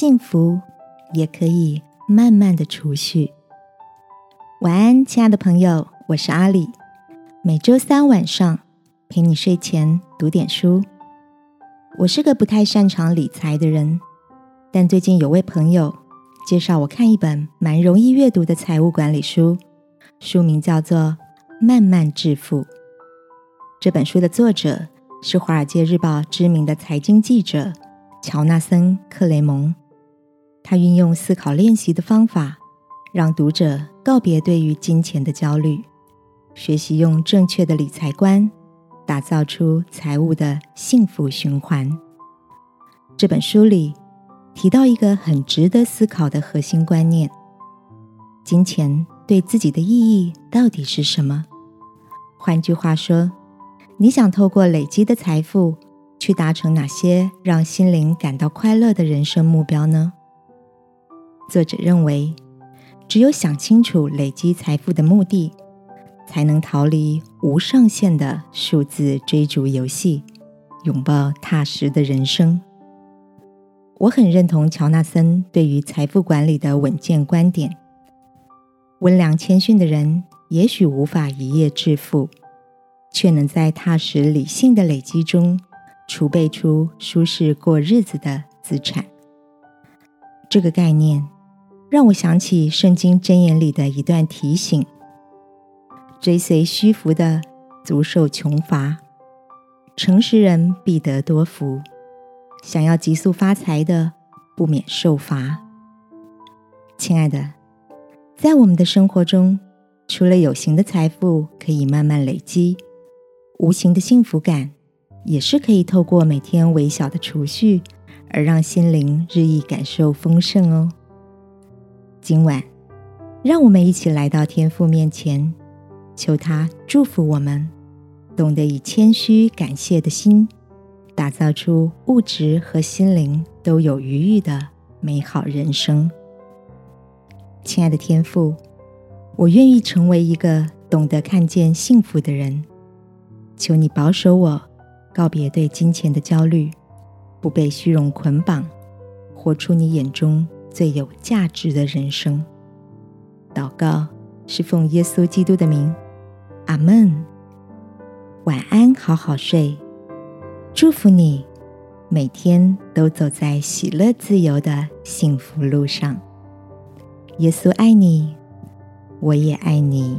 幸福也可以慢慢的储蓄。晚安，亲爱的朋友，我是阿里。每周三晚上陪你睡前读点书。我是个不太擅长理财的人，但最近有位朋友介绍我看一本蛮容易阅读的财务管理书，书名叫做《慢慢致富》。这本书的作者是《华尔街日报》知名的财经记者。乔纳森·克雷蒙，他运用思考练习的方法，让读者告别对于金钱的焦虑，学习用正确的理财观，打造出财务的幸福循环。这本书里提到一个很值得思考的核心观念：金钱对自己的意义到底是什么？换句话说，你想透过累积的财富。去达成哪些让心灵感到快乐的人生目标呢？作者认为，只有想清楚累积财富的目的，才能逃离无上限的数字追逐游戏，拥抱踏实的人生。我很认同乔纳森对于财富管理的稳健观点。温良谦逊的人也许无法一夜致富，却能在踏实理性的累积中。储备出舒适过日子的资产，这个概念让我想起《圣经箴言》里的一段提醒：追随虚浮的，足受穷乏；诚实人必得多福。想要急速发财的，不免受罚。亲爱的，在我们的生活中，除了有形的财富可以慢慢累积，无形的幸福感。也是可以透过每天微小的储蓄，而让心灵日益感受丰盛哦。今晚，让我们一起来到天父面前，求他祝福我们，懂得以谦虚感谢的心，打造出物质和心灵都有余裕的美好人生。亲爱的天父，我愿意成为一个懂得看见幸福的人，求你保守我。告别对金钱的焦虑，不被虚荣捆绑，活出你眼中最有价值的人生。祷告是奉耶稣基督的名，阿门。晚安，好好睡。祝福你，每天都走在喜乐自由的幸福路上。耶稣爱你，我也爱你。